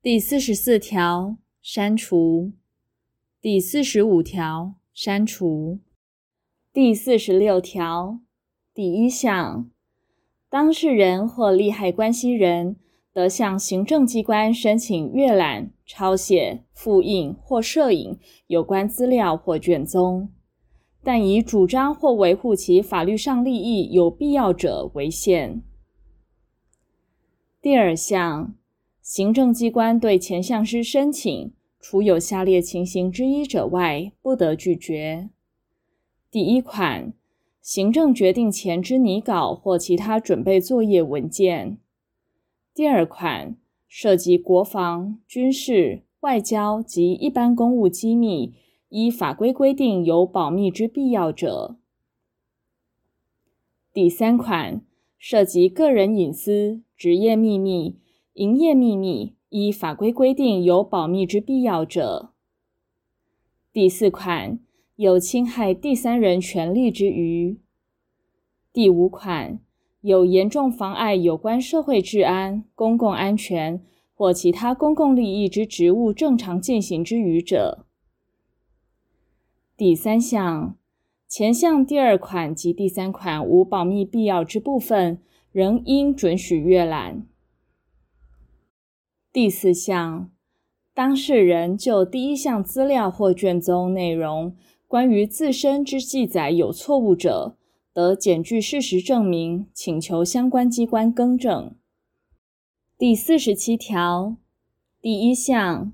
第四十四条，删除。第四十五条，删除。第四十六条第一项，当事人或利害关系人得向行政机关申请阅览、抄写、复印或摄影有关资料或卷宗，但以主张或维护其法律上利益有必要者为限。第二项，行政机关对前项之申请，除有下列情形之一者外，不得拒绝。第一款，行政决定前之拟稿或其他准备作业文件；第二款，涉及国防、军事、外交及一般公务机密，依法规规定有保密之必要者；第三款，涉及个人隐私、职业秘密、营业秘密，依法规规定有保密之必要者；第四款，有侵害第三人权利之余；第五款，有严重妨碍有关社会治安、公共安全或其他公共利益之职务正常进行之余者。第三项，前项第二款及第三款无保密必要之部分，仍应准许阅览。第四项，当事人就第一项资料或卷宗内容关于自身之记载有错误者，得检具事实证明，请求相关机关更正。第四十七条第一项，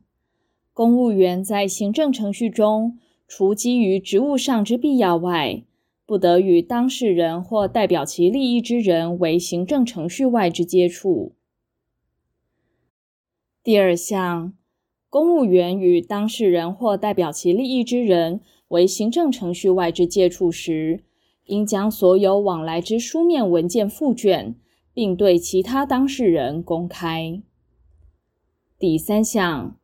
公务员在行政程序中，除基于职务上之必要外，不得与当事人或代表其利益之人为行政程序外之接触。第二项，公务员与当事人或代表其利益之人为行政程序外之接触时，应将所有往来之书面文件附卷，并对其他当事人公开。第三项，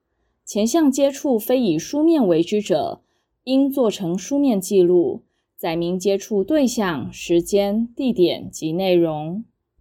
前项接触非以书面为之者，应做成书面记录，载明接触对象、时间、地点及内容。